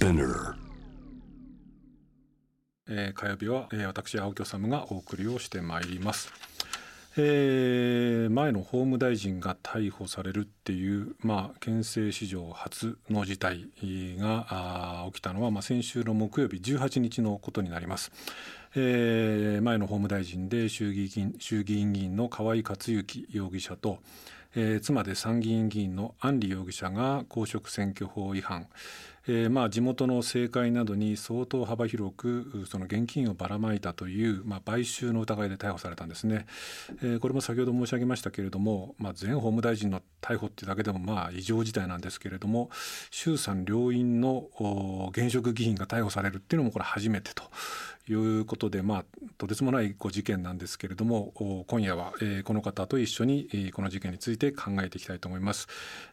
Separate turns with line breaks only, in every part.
Spinner
えー火曜日は、えー私青木治がお送りをしてまいります。えー前の法務大臣が逮捕されるっていう、まあ、憲政史上初の事態が起きたのは、まあ、先週の木曜日18日のことになります。えー前の法務大臣で衆議院衆議院議員の河井克行容疑者と、えー妻で参議院議員の安里容疑者が公職選挙法違反、えーまあ、地元の政界などに相当幅広くその現金をばらまいたという、まあ、買収の疑いで逮捕されたんですね、えーこれも先ほど申し上げましたけれども、まあ、前法務大臣の逮捕っていうだけでもまあ異常事態なんですけれども衆参両院の現職議員が逮捕されるっていうのもこれ初めてということで、まあ、とてつもないご事件なんですけれども今夜は、えーこの方と一緒に、この事件について考えていきたいと思います、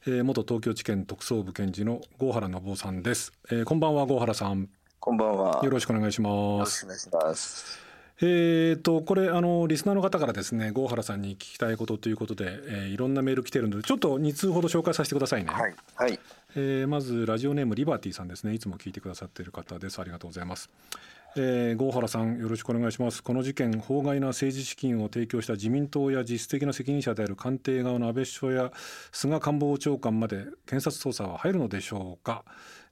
えー元東京地検特捜部検事の郷原信夫さんです、えーこんばんは郷原さん
こんばんは。
よろしくお願いし
よ
ます
ろしくお願いします。
えー、とこれあのリスナーの方からですね郷原さんに聞きたいことということで、えーいろんなメール来てるのでちょっと2通ほど紹介させてくださいね、
はい。はい。
えーまずラジオネームリバティさんですねいつも聞いてくださっている方ですありがとうございます、えー、郷原さんよろしくお願いしますこの事件法外な政治資金を提供した自民党や実質的な責任者である官邸側の安倍首相や菅官房長官まで検察捜査は入るのでしょうか、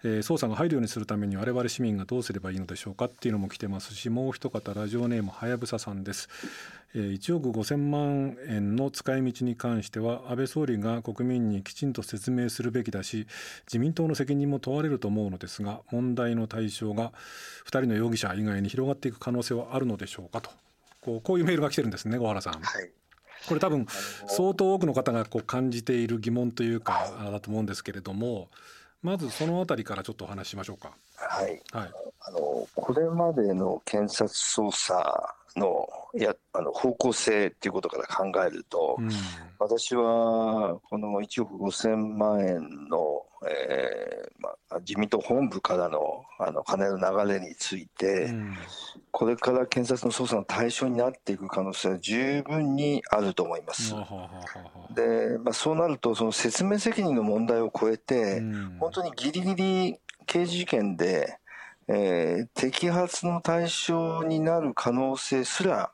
えー捜査が入るようにするために我々市民がどうすればいいのでしょうかっていうのも来てますしもう一方ラジオネームはやぶささんです、えー1億5000万円の使い道に関しては安倍総理が国民にきちんと説明するべきだし自民党の責任も問われると思うのですが問題の対象が2人の容疑者以外に広がっていく可能性はあるのでしょうかとこうこういうメールが来てるんですね小原さん。
はい。
これ多分相当多くの方がこう感じている疑問というかあだと思うんですけれどもまずそのあたりからちょっとお話ししましょうか。
はい。
はい、
あの、これまでの検察捜査の、や、あの、方向性っていうことから考えると、
うん
私は、この1億5000万円の、えーまあ、自民党本部からの、あの、金の流れについて、
うん。
これから検察の捜査の対象になっていく可能性は十分にあると思います。で、まあ、そうなると、その説明責任の問題を超えて、
うん。
本当にギリギリ刑事事件で、えー摘発の対象になる可能性すら、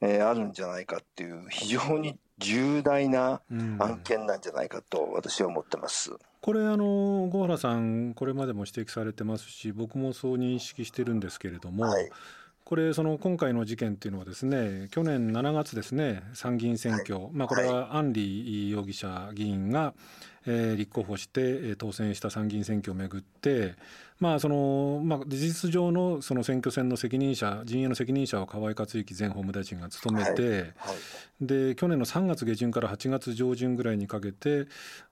えーあるんじゃないかっていう非常に重大な
うん。
案件なんじゃないかと私は思ってます。
これあの郷原さんこれまでも指摘されてますし僕もそう認識してるんですけれども、
はい。
これその今回の事件っていうのはですね去年7月ですね参議院選挙、まあこれは安里容疑者議員が、えー立候補してえー当選した参議院選挙をめぐってまあそのまあ事実上のその選挙戦の責任者陣営の責任者を河井克行前法務大臣が務めて、
はい。
で去年の3月下旬から8月上旬ぐらいにかけて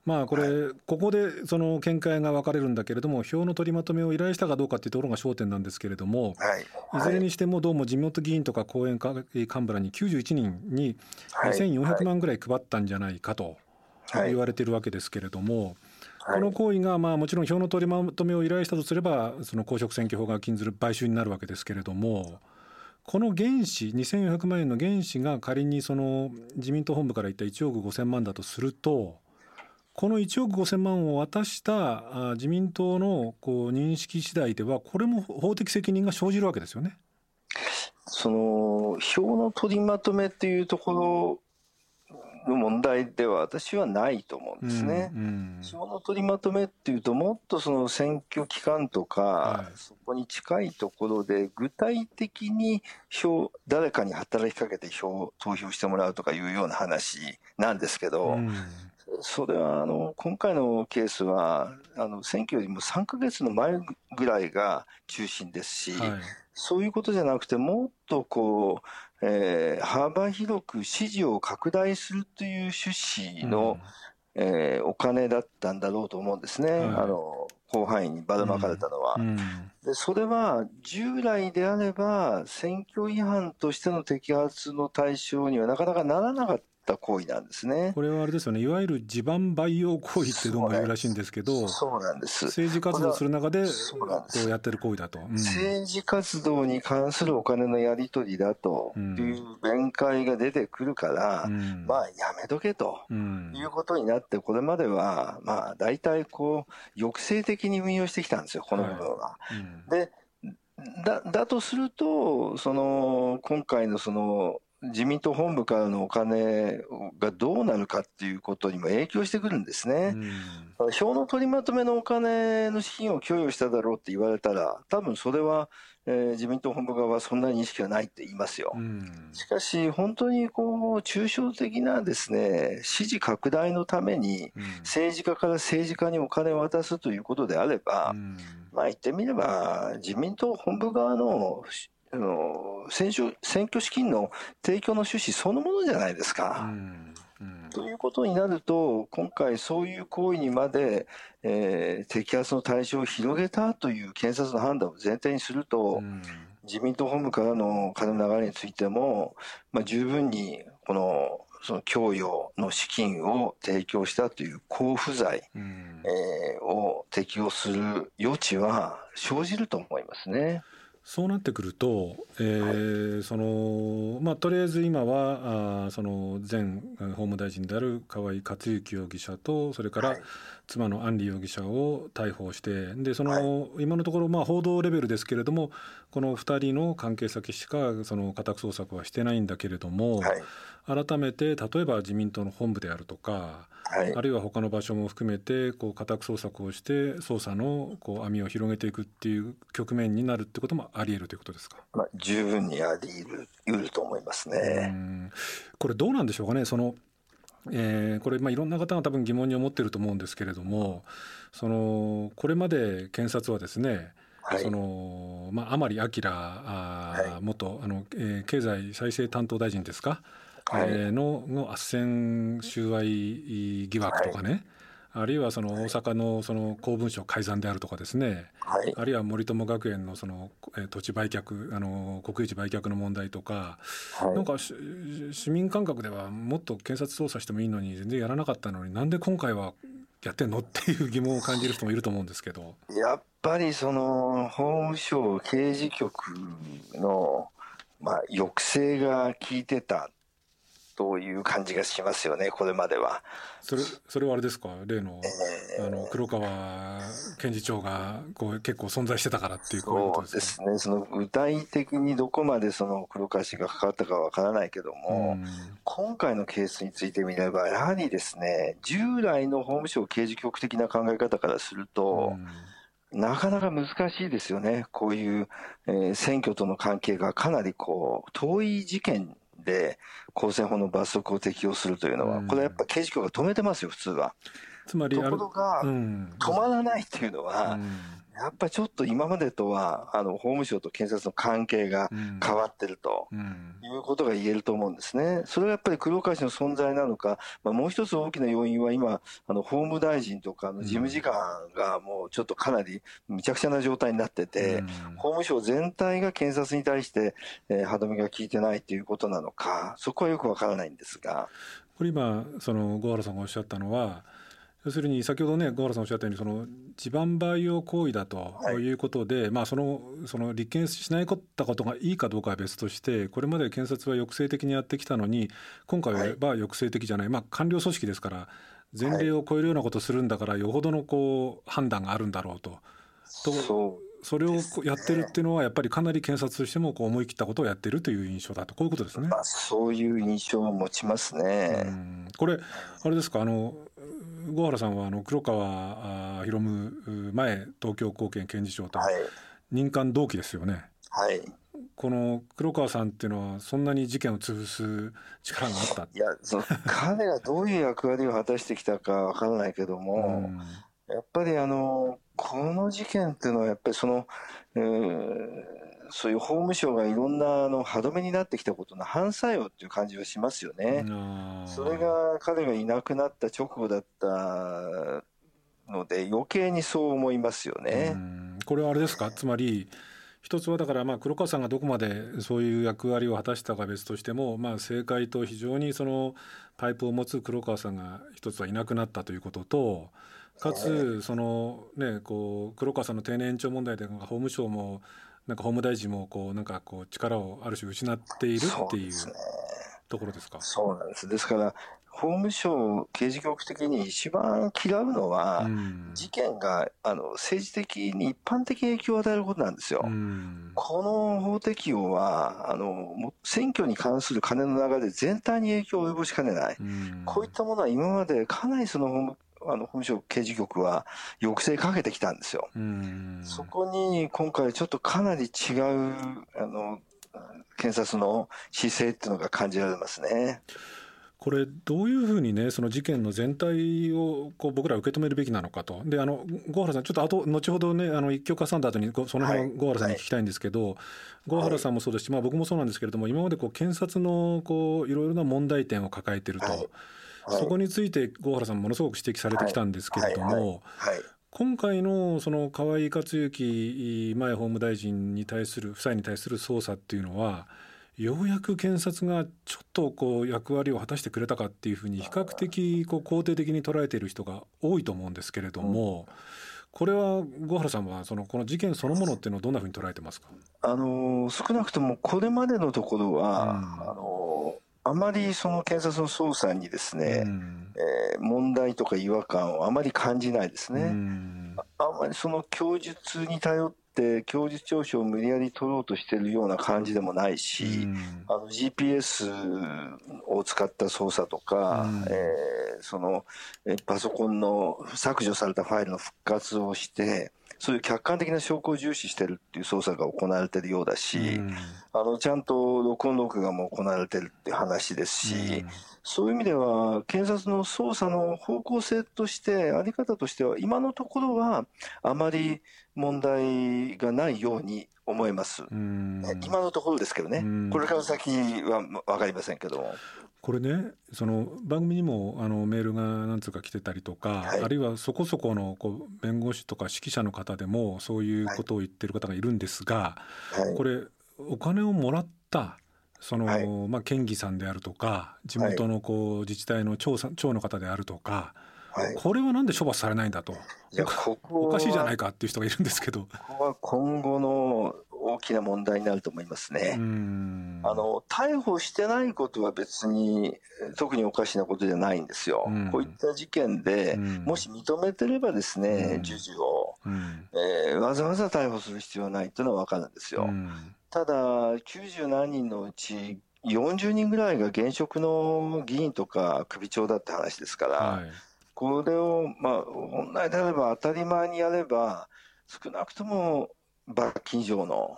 まあこれ、ここでその見解が分かれるんだけれども票の取りまとめを依頼したかどうかっていうところが焦点なんですけれども、
はい。
いずれにしてもどうも自民党議員とか後援幹部らに91人に
はい。
2400万ぐらい配ったんじゃないかと。
はい
言われてるわけですけれども、
はい
この行為がまあもちろん票の取りまとめを依頼したとすればその公職選挙法が禁ずる買収になるわけですけれどもこの原資2400万円の原資が仮にその自民党本部から言った1億5000万だとするとこの1億5000万を渡したあ自民党のこう認識次第ではこれも法的責任が生じるわけですよね。
その票の取りまとめっていうところの問題では私はないと思うんですね。
うん
票の取りまとめっていうともっとその選挙期間とか、
はい。
そこに近いところで具体的に票誰かに働きかけて票投票してもらうとかいうような話なんですけど、
うん。
それはあの今回のケースはあの選挙よりも3ヶ月の前ぐらいが中心ですし、
はい。
そういうことじゃなくてもっとこう、えー幅広く支持を拡大するという趣旨の、えーお金だったんだろうと思うんですね、
はい
あの広範囲にばらまかれたのは。
うん。
でそれは従来であれば選挙違反としての摘発の対象にはなかなかならなかっった行為なんですね。
これはあれですよね、いわゆる地盤培養行為ってどうも言うらしいんですけど、
そうなんです。
政治活動する中で、こうやってる行為だと。うん
政治活動に関するお金のやり取りだという弁解が出てくるから、
うん
まあやめとけと。
うん
いうことになって、これまでは、まあ、大体こう、抑制的に運用してきたんですよ、この部分は。
うん
でだだとすると、その今回のその自民党本部からのお金がどうなるかっていうことにも影響してくるんですね。票の取りまとめのお金の資金を供与しただろうって言われたら、多分それは、えー自民党本部側はそんなに意識はないって言いますよ。
うん
しかし、本当にこう抽象的なですね支持拡大のために、
うん
政治家から政治家にお金を渡すということであれば、
うん
まあ言ってみれば、自民党本部側のしあの選挙選挙資金の提供の趣旨そのものじゃないです
う
か。ということになると、今回、そういう行為にまで、えー摘発の対象を広げたという検察の判断を前提にすると、
うん
自民党本部からの金の流れについても、まあ、十分にこのその供与の資金を提供したという交付罪、
うん
えーを適用する余地は生じると思いますね。
そうなってくると、えーそのまあ、とりあえず今はあーその前法務大臣である河井克行容疑者とそれから
はい。
妻の安里容疑者を逮捕してでその、今のところまあ報道レベルですけれどもこの2人の関係先しかその家宅捜索はしてないんだけれども、
はい
改めて例えば自民党の本部であるとか
はい
あるいは他の場所も含めてこう家宅捜索をして捜査のこう網を広げていくっていう局面になるってこともあり得るということですか？
まあ、十分にあり得ると思います
う
ね。
んこれどうなんでしょうかね？その、えーこれまあいろんな方が多分疑問に思ってると思うんですけれどもそのこれまで検察はですね
はい。
そのまあ、甘利明あ元あの、えー経済再生担当大臣ですか、
はい。
えーのの斡旋収賄疑惑とかね、あるいはその大阪のその公文書改ざんであるとかですね、
はい。
あるいは森友学園のその、えー土地売却あの国有地売却の問題とか、
はい。
なんかし市民感覚ではもっと検察捜査してもいいのに全然やらなかったのになんで今回はやってんのっていう疑問を感じる人もいると思うんですけど。
やっぱりその法務省刑事局の、まあ、抑制が効いてたという感じがしますよね、これまでは。
それそれはあれですか？例の
えー。
あの黒川検事長がこう結構存在してたからっていうこういうこ
そうで
とです
すね、その具体的にどこまでその黒川氏が関わったかはわからないけど
か
も、今回のケースについてみれば、やはりですね、従来の法務省刑事局的な考え方からすると、なかなか難しいですよね、こういう、えー選挙との関係がかなりこう遠い事件で公選法の罰則を適用するというのは、
うん
これはやっぱ刑事局が止めてますよ、普通は。と
つまりあれ
ころが、
うん。
止まらないっていうのは、
うん。
やっぱりちょっと今までとは、あの法務省と検察の関係が
うん。
変わってると。
うん。
いうことが言えると思うんですね。それがやっぱり黒川氏の存在なのか、まあ、もう一つ大きな要因は今、あの法務大臣とかの事務次官がもうちょっとかなりむちゃくちゃな状態になってて、法務省全体が検察に対して、えー歯止めが効いてないということなのか、そこはよくわからないんですが、
これ今その小原さんがおっしゃったのは要するに先ほどね小原さんおっしゃったようにその地盤培養行為だと
はい。
いうことで、まあそのその立件しないったことがいいかどうかは別としてこれまで検察は抑制的にやってきたのに今回は
はい。
抑制的じゃない、まあ官僚組織ですから前例を超えるようなことをするんだからよほどのこう判断があるんだろうと。と
そう。
それをやってるっていうのはやっぱりかなり検察としてもこう思い切ったことをやってるという印象だと。こういうことですね。
まあ、そういう印象を持ちます
う
ね。
ん。これあれですかあの小原さんはあの黒川あ博夢前東京高検検事長と
はい。
任官同期ですよね。
はい。
この黒川さんっていうのはそんなに事件を潰す力があった？
いや、その彼がどういう役割を果たしてきたかわからないけど
う
も、
ん
やっぱりあの、この事件っていうのはやっぱりその、えーそういう法務省がいろんなあの歯止めになってきたことの反作用っていう感じはしますよね。それが彼がいなくなった直後だったので余計にそう思いますよ
う
ね。
んこれはあれですか？つまり一つはだからまあ黒川さんがどこまでそういう役割を果たしたか別としても、まあ、政界と非常にそのパイプを持つ黒川さんが一つはいなくなったということとかつその、ね、こう黒川さんの定年延長問題で法務省もなんか法務大臣もこうなんかこう力をある種失っているっていうところですか？
そうなんです。ですから法務省刑事局的に一番嫌うのは、うん、事件があの政治的に一般的影響を与えることなんですよ。うん、この法適用はあの選挙に関する金の流れ全体に影響を及ぼしかねない、うん、こういったものは今までかなりその法務あの法務省刑事局は抑制かけてきたんですよ。そこに今回ちょっとかなり違うあの検察の姿勢っていうのが感じられますね。
これどういうふうにねその事件の全体をこう僕ら受け止めるべきなのかと。であの郷原さんちょっと後後ほどねあの一曲挟んだ後にその辺郷原さんに聞きたいんですけど、はい、郷原さんもそうですし、まあ、僕もそうなんですけれども今までこう検察のこういろいろな問題点を抱えてると、はい、そこについて郷原さんものすごく指摘されてきたんですけれども。今回のその河井克行前法務大臣に対する夫妻に対する捜査っていうのはようやく検察がちょっとこう役割を果たしてくれたかっていうふうに比較的こう肯定的に捉えている人が多いと思うんですけれども、これは郷原さんはそのこの事件そのものっていうのをどんなふうに捉えてますか？
あの少なくともこれまでのところは、うん、あのあまりその検察の捜査にですね、うん、えー、問題とか違和感をあまり感じないですね。うん、あまりその供述に頼って供述調書を無理やり取ろうとしてるような感じでもないし、うん、あの GPS を使った捜査とか、うん、えー、そのパソコンの削除されたファイルの復活をしてそういう客観的な証拠を重視してるっていう捜査が行われてるようだし、うん、あのちゃんと録音録画も行われてるって話ですし、そういう意味では検察の捜査の方向性としてあり方としては今のところはあまり問題がないように思います。今のところですけどね、これから先は分かりませんけども。
これねその番組にもあのメールが何通か来てたりとか、はい、あるいはそこそこのこう弁護士とか指揮者の方でもそういうことを言ってる方がいるんですが、はい、これお金をもらったその、はい、まあ、県議さんであるとか地元のこう自治体の長さ長の方であるとか、はい、これはなんで処罰されないんだと。いやここおかしいじゃないかっていう人がいるんですけど。
ここは今後の大きな問題になると思いますね。あの逮捕してないことは別に特におかしなことじゃないんですよ。うこういった事件でもし認めてればですね、授受を、えー、わざわざ逮捕する必要はないというのは分かるんですよ。ただ90何人のうち40人ぐらいが現職の議員とか首長だって話ですから、はい、これを、まあ、本来であれば当たり前にやれば、少なくとも罰金以上の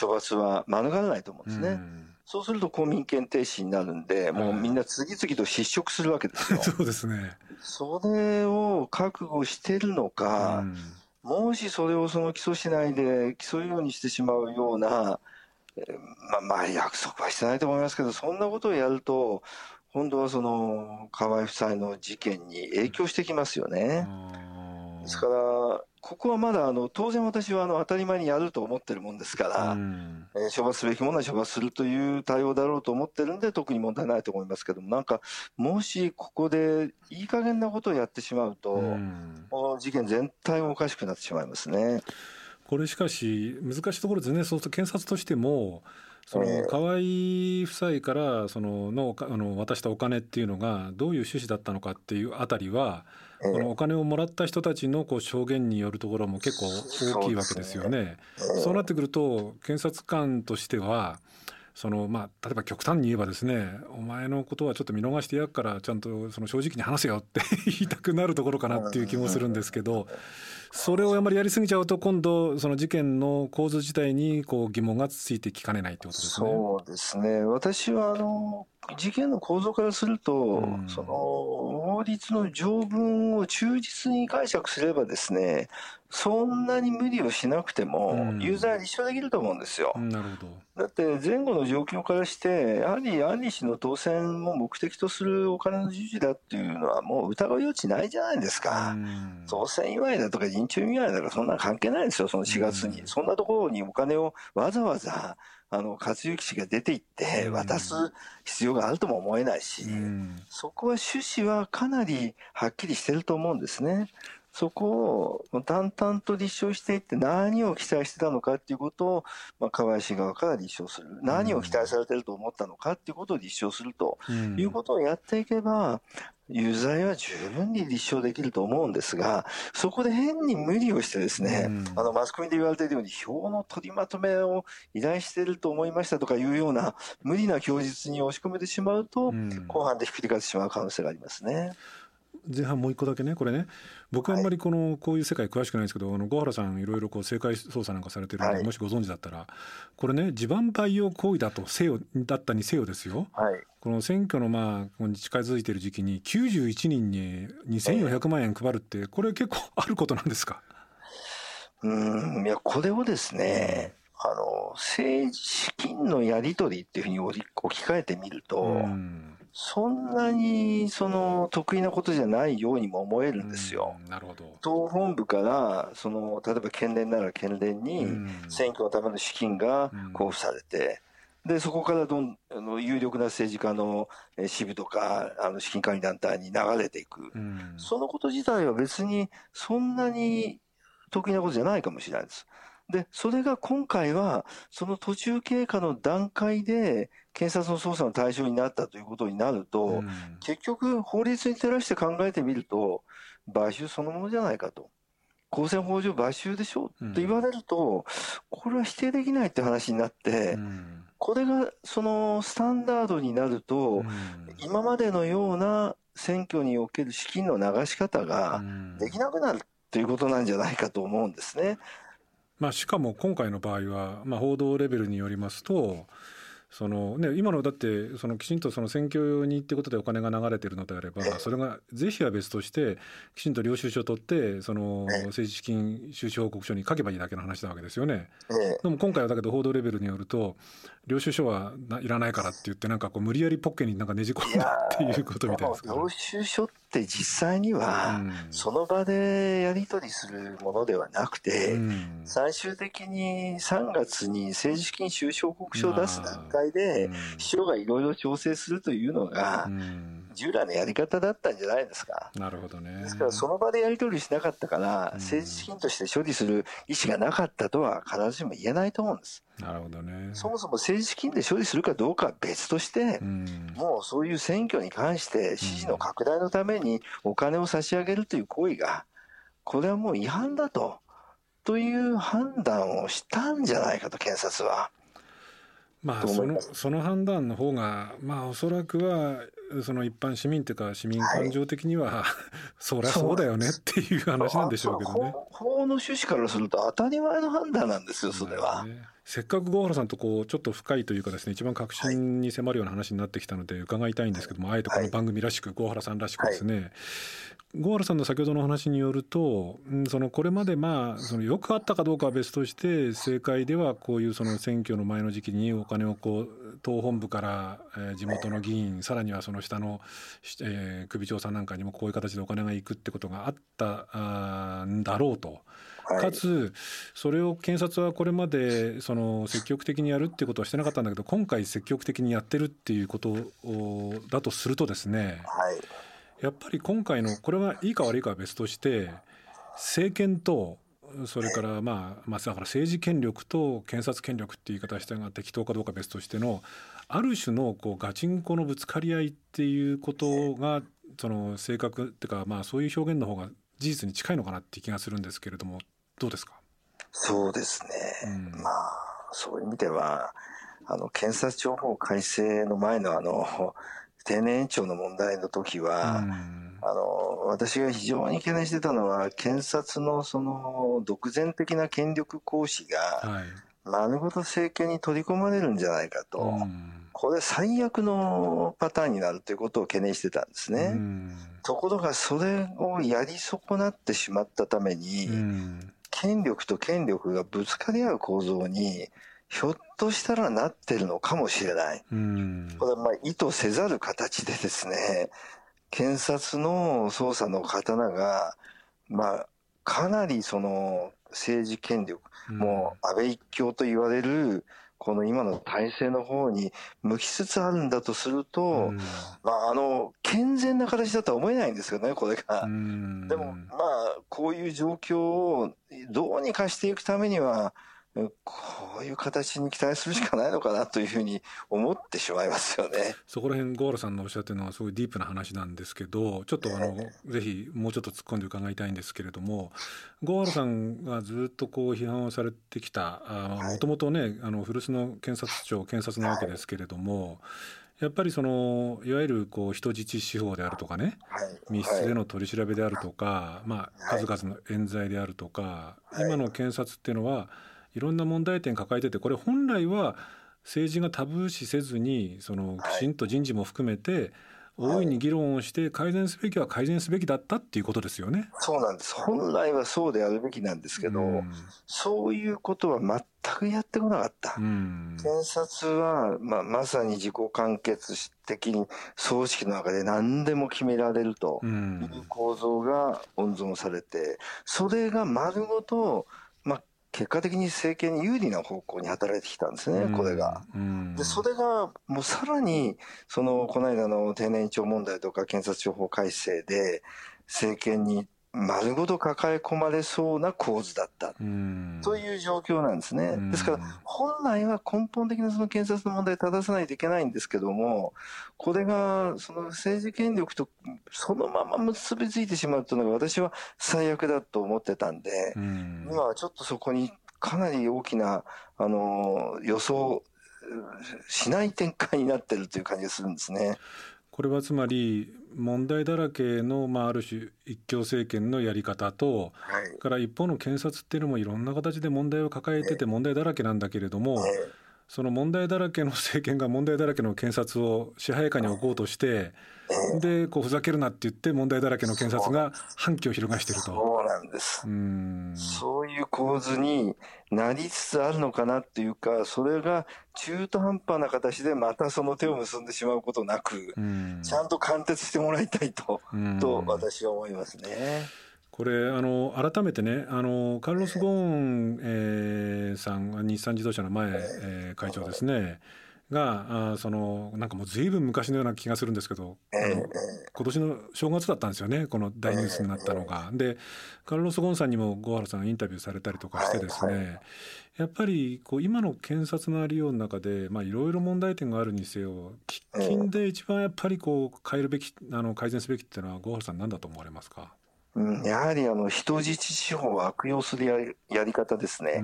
処罰は免れないと思うんですね。うん、そうすると公民権停止になるんで、もうみんな次々と失職するわけですよ。
そうですね。
それを覚悟してるのか、うん、もしそれをその起訴しないで起訴ようにしてしまうような、まあ、まあ約束はしてないと思いますけど、そんなことをやると、今度はその河合夫妻の事件に影響してきますよね。ですから、ここはまだあの当然私はあの当たり前にやると思ってるもんですから、えー、処罰すべきものは処罰するという対応だろうと思ってるんで、特に問題ないと思いますけども、なんか、もしここでいい加減なことをやってしまうと、この事件全体もおかしくなってしまいますね。
これしかし難しいところですね。そうすると検察としてもその河合夫妻からそののあの渡したお金っていうのがどういう趣旨だったのかっていうあたりは、このお金をもらった人たちのこう証言によるところも結構大きいわけですよね。そうなってくると検察官としてはそのまあ、例えば極端に言えばですねお前のことはちょっと見逃してやっからちゃんとその正直に話せよって 言いたくなるところかなっていう気もするんですけどそれをあまりやりすぎちゃうと今度その事件の構図自体にこう疑問がついてきかねないってことですね。
そうですね。私はあの事件の構造からすると、うん、その法律の条文を忠実に解釈すればですねそんなに無理をしなくても、ユーザーは立証できると思うんですよ。
なるほど。
だって前後の状況からして、やはりアンリ氏の当選を目的とするお金の授受だっていうのはもう疑う余地ないじゃないですか。当選祝いだとか人中祝いだとかそんな関係ないですよ、その4月に。そんなところにお金をわざわざあの、勝行氏が出ていって渡す必要があるとも思えないし、そこは趣旨はかなりはっきりしてると思うんですね。そこを淡々と立証していって何を期待してたのかっていうことを、まあ、河林側から立証する。何を期待されてると思ったのかっていうことを立証するということをやっていけば、有罪は十分に立証できると思うんですが、そこで変に無理をしてですね、うん、あの、マスコミで言われているように、票の取りまとめを依頼していると思いましたとかいうような無理な供述に押し込めてしまうと、うん、後半でひっくり返ってしまう可能性がありますね。
前半もう一個だけねこれね。僕はあんまりこのこういう世界詳しくないんですけどあの小原さんいろいろこう政界捜査なんかされてるので、もしご存知だったらこれね地盤培養行為だとせよだったにせよですよ、はい、この選挙のまあ近づいている時期に91人に2400万円配るってこれ結構あることなんですか？
うんいやこれをですねあの政治資金のやり取りっていうふうに置き換えてみると、うんそんなにその得意なことじゃないようにも思えるんですよ。
なるほど。
党本部からその例えば県連なら県連に選挙のための資金が交付されて、でそこからどんあの有力な政治家の支部とかあの資金管理団体に流れていく、そのこと自体は別にそんなに得意なことじゃないかもしれないです。で、それが今回は、その途中経過の段階で、検察の捜査の対象になったということになると、うん、結局、法律に照らして考えてみると、買収そのものじゃないかと。公選法上買収でしょと言われると、これは否定できないって話になって、これがそのスタンダードになると、今までのような選挙における資金の流し方ができなくなるということなんじゃないかと思うんですね。
まあ、しかも今回の場合は、まあ、報道レベルによりますとそのね、今のだってそのきちんとその選挙にってことでお金が流れてるのであればそれが是非は別としてきちんと領収書を取ってその政治資金収支報告書に書けばいいだけの話なわけですよね。でも今回はだけど報道レベルによると領収書はいらないからって言ってなんかこう無理やりポッケになんかねじ込んだっていうことみたいです
領収書って実際にはその場でやり取りするものではなくて、最終的に3月に政治資金収支報告書を出す段階で秘書がいろいろ調整するというのが、従来のやり方だったんじゃないですか。
なるほどね。
ですからその場でやり取りしなかったから、政治資金として処理する意思がなかったとは必ずしも言えないと思うんです。
なるほどね。
そもそも政治資金で処理するかどうかは別として、うん、もうそういう選挙に関して支持の拡大のためにお金を差し上げるという行為が、これはもう違反だと、という判断をしたんじゃないかと、検察は。
まあ、そのその判断の方がまあおそらくはその一般市民というか市民感情的には、はい、そりゃそうだよねっていう話なんでしょうけどね。
法の趣旨からすると当たり前の判断なんですよそれは。ね、
せっかく郷原さんとこうちょっと深いというかですね一番確信に迫るような話になってきたので伺いたいんですけども、あえてこの番組らしく郷原さんらしくですね、はい。郷原さんの先ほどの話によると、そのこれまでまあそのよくあったかどうかは別として政界ではこういうその選挙の前の時期にお金をこう党本部から地元の議員さらにはその下の、えー、首長さんなんかにもこういう形でお金がいくってことがあったんだろうと。かつそれを検察はこれまでその積極的にやるっていうことはしてなかったんだけど今回積極的にやってるっていうことだとするとですね、はい。やっぱり今回のこれはいいか悪いかは別として政権とそれからまあ、まあ、だから政治権力と検察権力っていう言い方したが適当かどうか別としてのある種のこうガチンコのぶつかり合いっていうことがその正確っていうかまあそういう表現の方が事実に近いのかなって気がするんですけれどもどうですか？
そうですね、うん、まあそういう意味ではあの検察庁法改正の前のあの 定年延長の問題の時は、あの私が非常に懸念してたのは検察のその独善的な権力行使が、丸ごと政権に取り込まれるんじゃないかと、これ最悪のパターンになるということを懸念してたんですね。ところがそれをやり損なってしまったために、権力と権力がぶつかり合う構造に、ひょっとしたらなってるのかもしれない。これはまあ意図せざる形でですね、検察の捜査の刀が、まあ、かなりその政治権力、もう安倍一強と言われる、この今の体制の方に向きつつあるんだとすると、うん、まあ、あの、健全な形だとは思えないんですよね、これが。うん、でも、まあ、こういう状況をどうにかしていくためには、こういう形に期待するしかないのかなというふうに思ってしまいますよね。
そこら辺、ゴーラさんのおっしゃってるのはすごいディープな話なんですけど、ちょっとあの、えー、ぜひもうちょっと突っ込んで伺いたいんですけれども、ゴーラさんがずっとこう批判をされてきた、もともとね、あの古巣の検察庁、検察なわけですけれども、はいやっぱりそのいわゆるこう人質司法であるとかね、はい、密室での取り調べであるとか、まあ、数々の冤罪であるとか、今の検察っていうのはいろんな問題点抱えててこれ本来は政治がタブー視せずにそのきちんと人事も含めて、大いに議論をして改善すべきは改善すべきだったっていうことですよね。
そうなんです。本来はそうであるべきなんですけど、うん、そういうことは全くやってこなかった。うん、検察は、まあ、まさに自己完結的に葬式の中で何でも決められるという構造が温存されて、それが丸ごと結果的に政権に有利な方向に働いてきたんですね、これが。で、それがもうさらに、その、この間の定年長問題とか検察庁法改正で、政権に丸ごと抱え込まれそうな構図だったという状況なんですね。ですから、本来は根本的なその検察の問題を正さないといけないんですけども、これがその政治権力とそのまま結びついてしまうというのが私は最悪だと思ってたんで、今はちょっとそこにかなり大きな、あの、予想しない展開になってるという感じがするんですね。
これはつまり問題だらけの、まあ、ある種一強政権のやり方と、はい、から一方の検察っていうのもいろんな形で問題を抱えてて問題だらけなんだけれども、その問題だらけの政権が問題だらけの検察を支配下に置こうとして、でこうふざけるなって言って問題だらけの検察が反旗を翻していると。
そうなんです。うんそういう構図になりつつあるのかなっていうか、それが中途半端な形でまたその手を結んでしまうことなく、ちゃんと貫徹してもらいたいと、と私は思いますね。
これあの改めてねあのカルロス・ゴーン、えー、さん日産自動車の前、えー、会長ですね。があそのなんかもう随分昔のような気がするんですけど、あの今年の正月だったんですよねこの大ニュースになったのが。でカルロス・ゴーンさんにも郷原さんインタビューされたりとかしてですね、やっぱりこう今の検察のありようの中でいろいろ問題点があるにせよ喫緊で一番やっぱりこう変えるべきあの改善すべきっていうのは郷原さん何だと思われますか？
うん、やはりあの人質司法を悪用するやりやり方ですね。えー、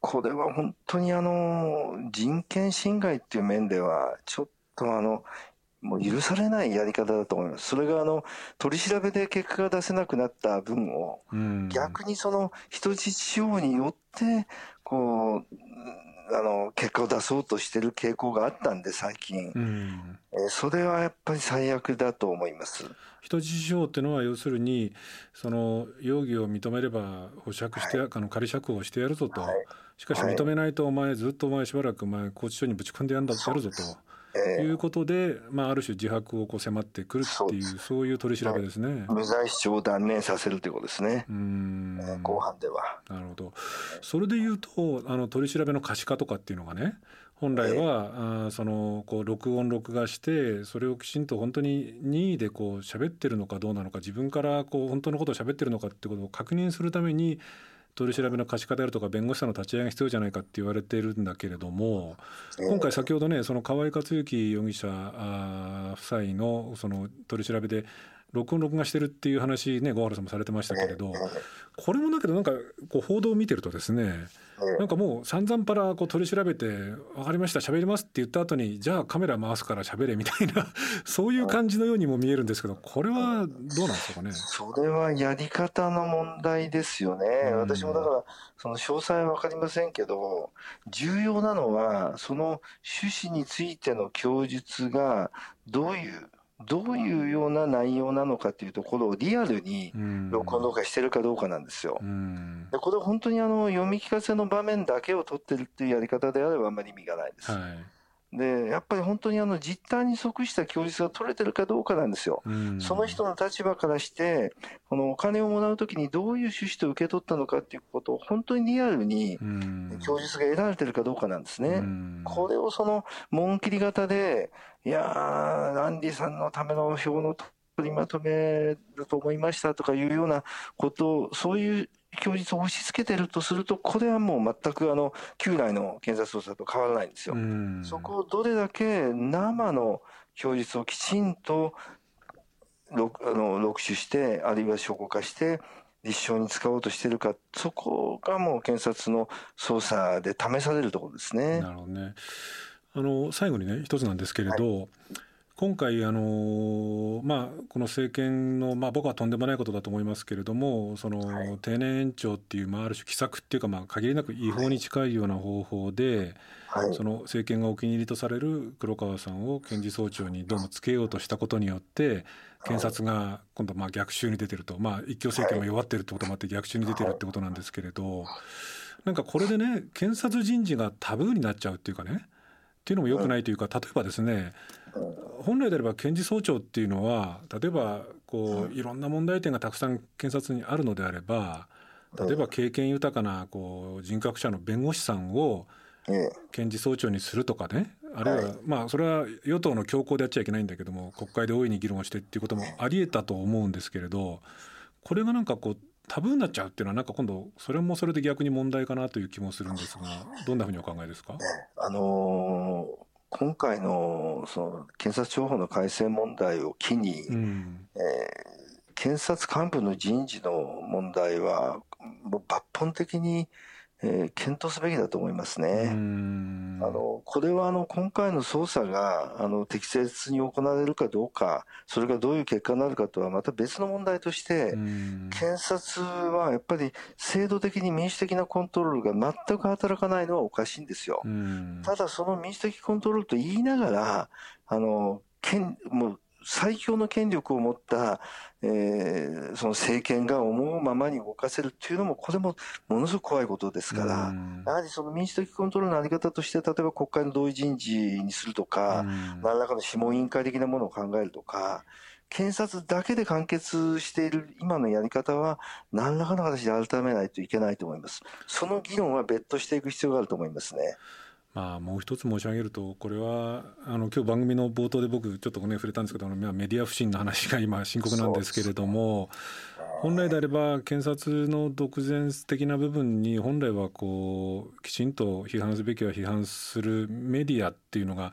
これは本当にあの人権侵害っていう面ではちょっとあのもう許されないやり方だと思います。それがあの取り調べで結果が出せなくなった分を逆にその人質司法によってこうあの結果を出そうとしてる傾向があったんで最近、うん、えそれはやっぱり最悪だと思います。
人質司法っていうのは要するにその容疑を認めれば保釈して、はい、あの仮釈放してやるぞと、はい、しかし認めないとお前ずっとお前しばらくお前拘置所にぶち込んでやるんだってやるぞと。いうことで、まあ、ある種自白をこう迫ってくるっていうそういう取り調べですね、
無罪主張を断念させるということですね。うん。後半では。
なるほど。それでいうとあの取り調べの可視化とかっていうのがね本来は、えー、あそのこう録音録画してそれをきちんと本当に任意でこう喋ってるのかどうなのか自分からこう本当のことを喋ってるのかってことを確認するために取り調べの可視化であるとか弁護士さんの立ち会いが必要じゃないかって言われているんだけれども今回先ほどねその河合克行容疑者夫妻のその取り調べで録音録画してるっていう話ね小原さんもされてましたけれどこれもだけどなんかこう報道を見てるとですねなんかもう散々パラこう取り調べて「分かりました喋ります」って言った後に「じゃあカメラ回すから喋れ」みたいな そういう感じのようにも見えるんですけどこれはどうなんですかね？
それはやり方の問題ですよね、私もだからその詳細は分かりませんけど重要なのはその趣旨についての供述がどういうどういうような内容なのかというところをリアルに録音録画してるかどうかなんですよ。でこれ本当にあの読み聞かせの場面だけを取ってるっていうやり方であればあんまり意味がないです。はいでやっぱり本当にあの実態に即した供述が取れてるかどうかなんですよ。その人の立場からしてこのお金をもらうときにどういう趣旨と受け取ったのかっていうことを本当にリアルに供述が得られてるかどうかなんですね。これをその紋切り型でいやーランディさんのための表の取りまとめると思いましたとかいうようなことをそういう供述を押し付けてるとすると、これはもう全くあの旧来の検察捜査と変わらないんですよ。そこをどれだけ生の供述をきちんと録あの録取して、あるいは証拠化して、立証に使おうとしているか、そこがもう検察の捜査で試されるところですね。
なるほどね。あの最後にね一つなんですけれど、はい。今回あの、まあ、この政権の、まあ、僕はとんでもないことだと思いますけれどもその、はい、定年延長っていう、まあ、ある種奇策っていうか、まあ、限りなく違法に近いような方法で、はい、その政権がお気に入りとされる黒川さんを検事総長にどうもつけようとしたことによって検察が今度まあ逆襲に出てると、まあ、一強政権が弱ってるってこともあって逆襲に出てるってことなんですけれどなんかこれでね検察人事がタブーになっちゃうっていうかねっていうのもよくないというか例えばですね本来であれば検事総長っていうのは例えばこういろんな問題点がたくさん検察にあるのであれば例えば経験豊かなこう人格者の弁護士さんを検事総長にするとかねあるいはまあそれは与党の強行でやっちゃいけないんだけども国会で大いに議論をしてっていうこともありえたと思うんですけれどこれがなんかこうタブーになっちゃうっていうのはなんか今度それもそれで逆に問題かなという気もするんですがどんなふうにお考えですか、
あのー今回のその検察庁法の改正問題を機に、うん、えー、検察幹部の人事の問題はもう抜本的にえー、検討すべきだと思いますね。あのこれはあの今回の捜査があの適切に行われるかどうか、それがどういう結果になるかとはまた別の問題として、検察はやっぱり制度的に民主的なコントロールが全く働かないのはおかしいんですよ。ただその民主的コントロールと言いながら、あの権もう最強の権力を持った、えー、その政権が思うままに動かせるっていうのも、これもものすごく怖いことですから、やはりその民主的コントロールのあり方として、例えば国会の同意人事にするとか、何らかの諮問委員会的なものを考えるとか、検察だけで完結している今のやり方は、何らかの形で改めないといけないと思います。その議論は別途していく必要があると思いますね。
まあ、もう一つ申し上げるとこれはあの今日番組の冒頭で僕ちょっとね触れたんですけどメディア不信の話が今深刻なんですけれども本来であれば検察の独善的な部分に本来はこうきちんと批判すべきは批判するメディアっていうのが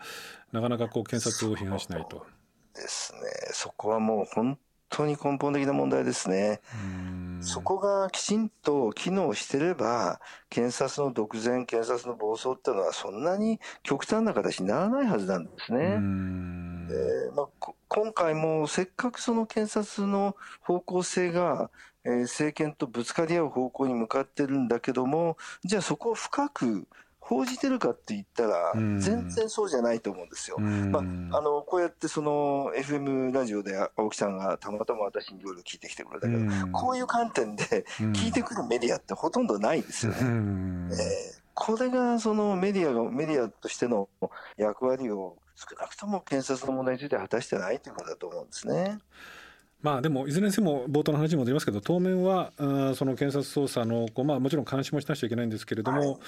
なかなかこう検察を批判しないと。
ですねそこはもう本当に根本的な問題ですね。そこがきちんと機能してれば、検察の独善、検察の暴走っていうのはそんなに極端な形にならないはずなんですね。でまあ、今回もせっかくその検察の方向性が、えー、政権とぶつかり合う方向に向かってるんだけども、じゃあそこを深く報じてるかって言ったら、全然そうじゃないと思うんですよ。まあ、あの、こうやってその FM ラジオで青木さんがたまたま私にいろいろ聞いてきてくれたけど、こういう観点で聞いてくるメディアってほとんどないですよね。えー、これがそのメディアが、メディアとしての役割を少なくとも検察の問題について果たしてないということだと思うんですね。
まあでもいずれにせよ冒頭の話に戻りますけど当面はその検察捜査のまあもちろん監視もしなくちゃいけないんですけれども、はい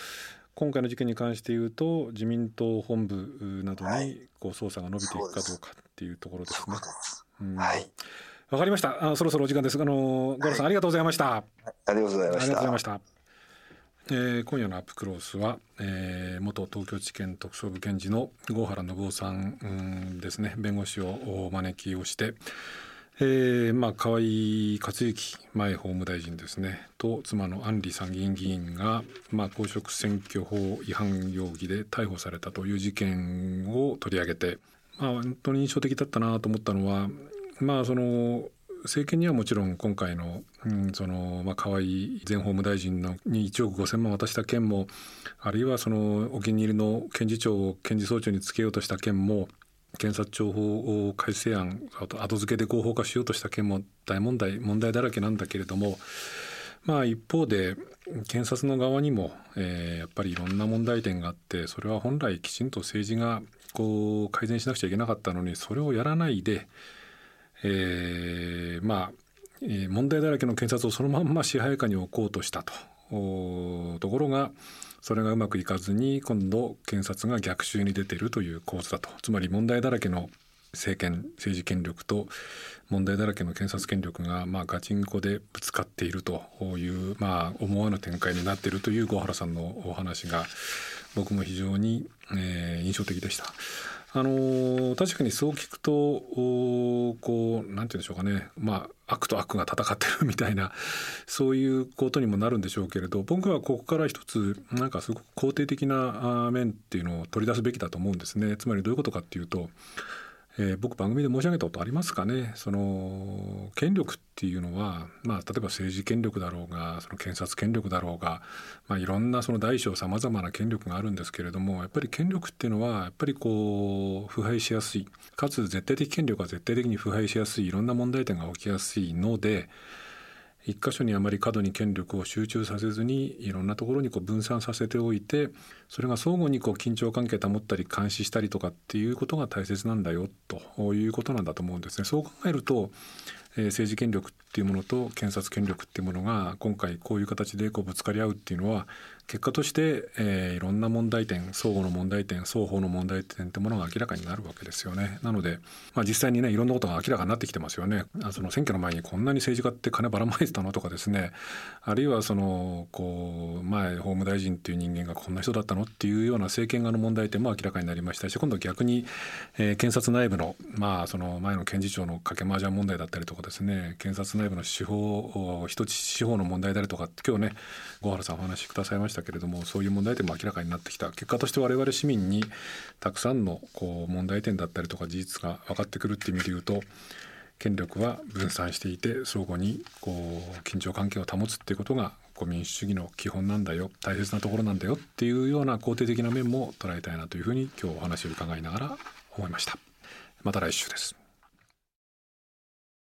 今回の事件に関して言うと自民党本部などにこう捜査が伸びていくかどうかっていうところですね。はい。わかりました。あそろそろお時間です。あのゴロさん、ありがとうございました。あ
りがとうございました。ありがとう
ございました。えー、今夜のアップクロースは、えー、元東京地検特捜部検事の郷原信夫さん、うん、ですね弁護士をお招きをして、えー、まあ河井克行前法務大臣ですね。と妻の安里参議院議員が、まあ、公職選挙法違反容疑で逮捕されたという事件を取り上げて、まあ、本当に印象的だったなと思ったのはまあその政権にはもちろん今回の,、うん、そのまあ、河井前法務大臣のに1億5,000万渡した件もあるいはそのお気に入りの検事長を検事総長につけようとした件も検察庁法改正案あと後付けで合法化しようとした件も大問題問題だらけなんだけれどもまあ一方で検察の側にも、えー、やっぱりいろんな問題点があってそれは本来きちんと政治がこう改善しなくちゃいけなかったのにそれをやらないで、えー、まあ問題だらけの検察をそのまんま支配下に置こうとしたと。ところがそれがうまくいかずに今度検察が逆襲に出てるという構図だとつまり問題だらけの政権政治権力と問題だらけの検察権力が、まあ、ガチンコでぶつかっているという、まあ、思わぬ展開になっているという郷原さんのお話が僕も非常に、えー、印象的でした。あの確かにそう聞くとこうなんて言うんでしょうかねまあ悪と悪が戦ってるみたいな そういうことにもなるんでしょうけれど僕はここから一つなんかすごく肯定的な面っていうのを取り出すべきだと思うんですね。つまりどういうことかっていうとえー、僕番組で申し上げたことありますかね？その権力っていうのは、まあ、例えば政治権力だろうがその検察権力だろうが、まあ、いろんなその大小さまざまな権力があるんですけれどもやっぱり権力っていうのはやっぱりこう腐敗しやすい。かつ絶対的権力は絶対的に腐敗しやすい。いろんな問題点が起きやすいので一箇所にあまり過度に権力を集中させずにいろんなところにこう分散させておいてそれが相互にこう緊張関係保ったり監視したりとかっていうことが大切なんだよということなんだと思うんですね。そう考えると政治権力っっていうものと検察権力っていうものが今回こういう形でこうぶつかり合うっていうのは結果として、えー、いろんな問題点相互の問題点双方の問題点ってものが明らかになるわけですよね。なので、まあ、実際にねいろんなことが明らかになってきてますよね。あその選挙の前にこんなに政治家って金ばらまいてたのとかですねあるいはそのこう前法務大臣っていう人間がこんな人だったのっていうような政権側の問題点も明らかになりましたし今度逆に、えー、検察内部のまあその前の検事長の掛け麻雀問題だったりとかですね検察内部の司法一つ司法の問題であるとか今日ね小原さんお話しくださいましたけれどもそういう問題点も明らかになってきた結果として我々市民にたくさんのこう問題点だったりとか事実が分かってくるっていう意味で言うと権力は分散していて相互にこう緊張関係を保つっていうことが民主主義の基本なんだよ大切なところなんだよっていうような肯定的な面も捉えたいなというふうに今日お話を伺いながら思いました。また来週です。